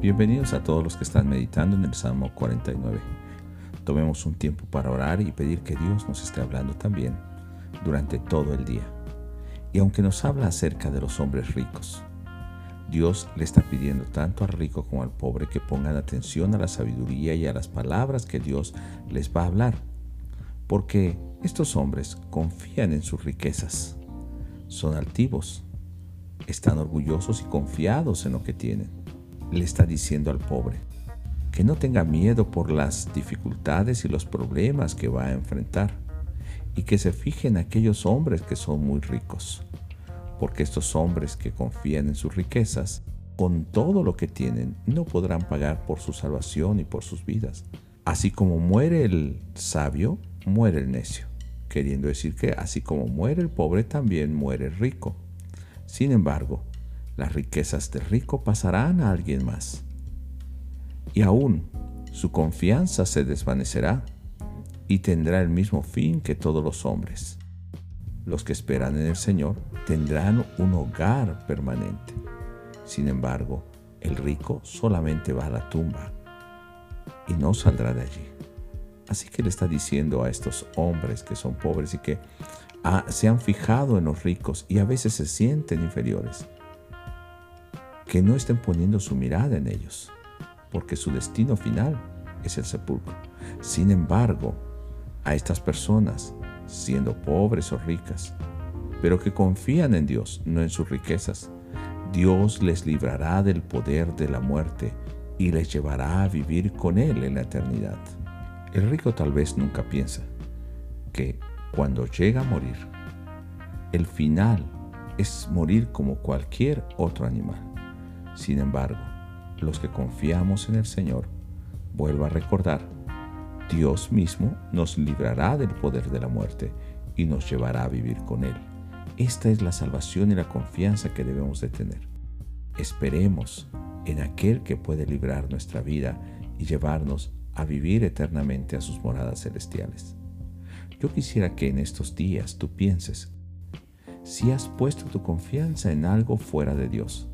Bienvenidos a todos los que están meditando en el Salmo 49. Tomemos un tiempo para orar y pedir que Dios nos esté hablando también durante todo el día. Y aunque nos habla acerca de los hombres ricos, Dios le está pidiendo tanto al rico como al pobre que pongan atención a la sabiduría y a las palabras que Dios les va a hablar. Porque estos hombres confían en sus riquezas, son altivos, están orgullosos y confiados en lo que tienen le está diciendo al pobre que no tenga miedo por las dificultades y los problemas que va a enfrentar y que se fije en aquellos hombres que son muy ricos, porque estos hombres que confían en sus riquezas, con todo lo que tienen, no podrán pagar por su salvación y por sus vidas. Así como muere el sabio, muere el necio, queriendo decir que así como muere el pobre, también muere el rico. Sin embargo, las riquezas del rico pasarán a alguien más. Y aún su confianza se desvanecerá y tendrá el mismo fin que todos los hombres. Los que esperan en el Señor tendrán un hogar permanente. Sin embargo, el rico solamente va a la tumba y no saldrá de allí. Así que le está diciendo a estos hombres que son pobres y que ah, se han fijado en los ricos y a veces se sienten inferiores que no estén poniendo su mirada en ellos, porque su destino final es el sepulcro. Sin embargo, a estas personas, siendo pobres o ricas, pero que confían en Dios, no en sus riquezas, Dios les librará del poder de la muerte y les llevará a vivir con Él en la eternidad. El rico tal vez nunca piensa que cuando llega a morir, el final es morir como cualquier otro animal. Sin embargo, los que confiamos en el Señor, vuelvo a recordar, Dios mismo nos librará del poder de la muerte y nos llevará a vivir con Él. Esta es la salvación y la confianza que debemos de tener. Esperemos en aquel que puede librar nuestra vida y llevarnos a vivir eternamente a sus moradas celestiales. Yo quisiera que en estos días tú pienses si has puesto tu confianza en algo fuera de Dios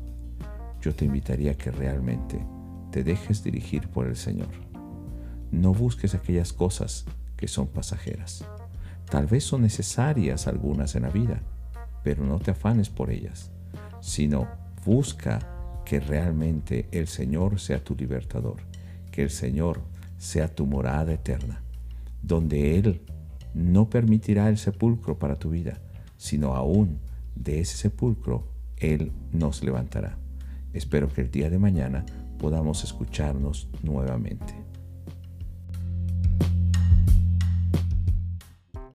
yo te invitaría a que realmente te dejes dirigir por el Señor. No busques aquellas cosas que son pasajeras. Tal vez son necesarias algunas en la vida, pero no te afanes por ellas, sino busca que realmente el Señor sea tu libertador, que el Señor sea tu morada eterna, donde Él no permitirá el sepulcro para tu vida, sino aún de ese sepulcro Él nos levantará. Espero que el día de mañana podamos escucharnos nuevamente.